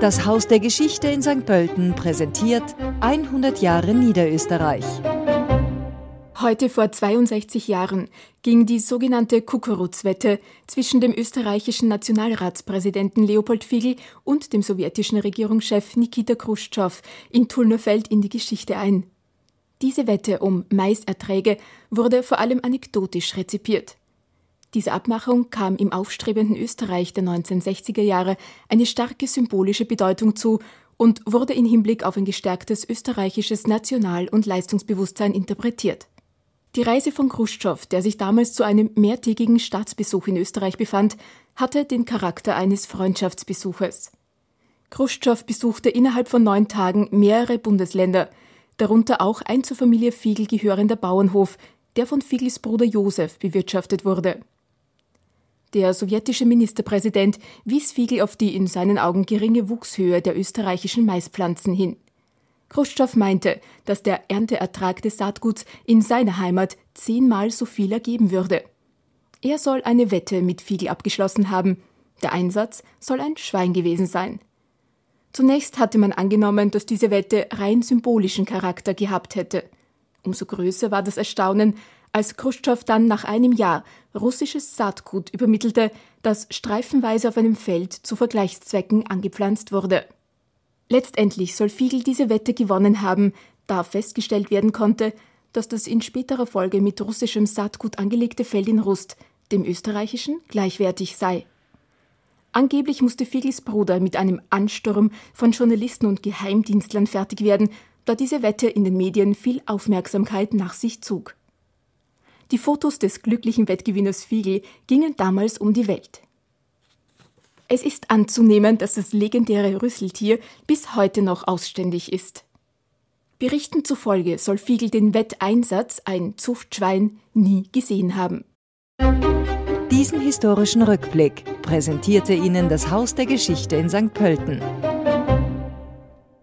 Das Haus der Geschichte in St. Pölten präsentiert 100 Jahre Niederösterreich. Heute vor 62 Jahren ging die sogenannte Kukuruz-Wette zwischen dem österreichischen Nationalratspräsidenten Leopold Figl und dem sowjetischen Regierungschef Nikita Khrushchev in Tulnerfeld in die Geschichte ein. Diese Wette um Maiserträge wurde vor allem anekdotisch rezipiert. Diese Abmachung kam im aufstrebenden Österreich der 1960er Jahre eine starke symbolische Bedeutung zu und wurde in Hinblick auf ein gestärktes österreichisches National- und Leistungsbewusstsein interpretiert. Die Reise von Khrushchev, der sich damals zu einem mehrtägigen Staatsbesuch in Österreich befand, hatte den Charakter eines Freundschaftsbesuches. Khrushchev besuchte innerhalb von neun Tagen mehrere Bundesländer, darunter auch ein zur Familie Fiegel gehörender Bauernhof, der von Fiegels Bruder Josef bewirtschaftet wurde. Der sowjetische Ministerpräsident wies Fiegel auf die in seinen Augen geringe Wuchshöhe der österreichischen Maispflanzen hin. Khrushchev meinte, dass der Ernteertrag des Saatguts in seiner Heimat zehnmal so viel ergeben würde. Er soll eine Wette mit Fiegel abgeschlossen haben. Der Einsatz soll ein Schwein gewesen sein. Zunächst hatte man angenommen, dass diese Wette rein symbolischen Charakter gehabt hätte. Umso größer war das Erstaunen, als Khrushchev dann nach einem Jahr russisches Saatgut übermittelte, das streifenweise auf einem Feld zu Vergleichszwecken angepflanzt wurde. Letztendlich soll Fiegel diese Wette gewonnen haben, da festgestellt werden konnte, dass das in späterer Folge mit russischem Saatgut angelegte Feld in Rust dem österreichischen gleichwertig sei. Angeblich musste Fiegels Bruder mit einem Ansturm von Journalisten und Geheimdienstlern fertig werden, da diese Wette in den Medien viel Aufmerksamkeit nach sich zog. Die Fotos des glücklichen Wettgewinners Fiegel gingen damals um die Welt. Es ist anzunehmen, dass das legendäre Rüsseltier bis heute noch ausständig ist. Berichten zufolge soll Fiegel den Wetteinsatz, ein Zuchtschwein, nie gesehen haben. Diesen historischen Rückblick präsentierte Ihnen das Haus der Geschichte in St. Pölten.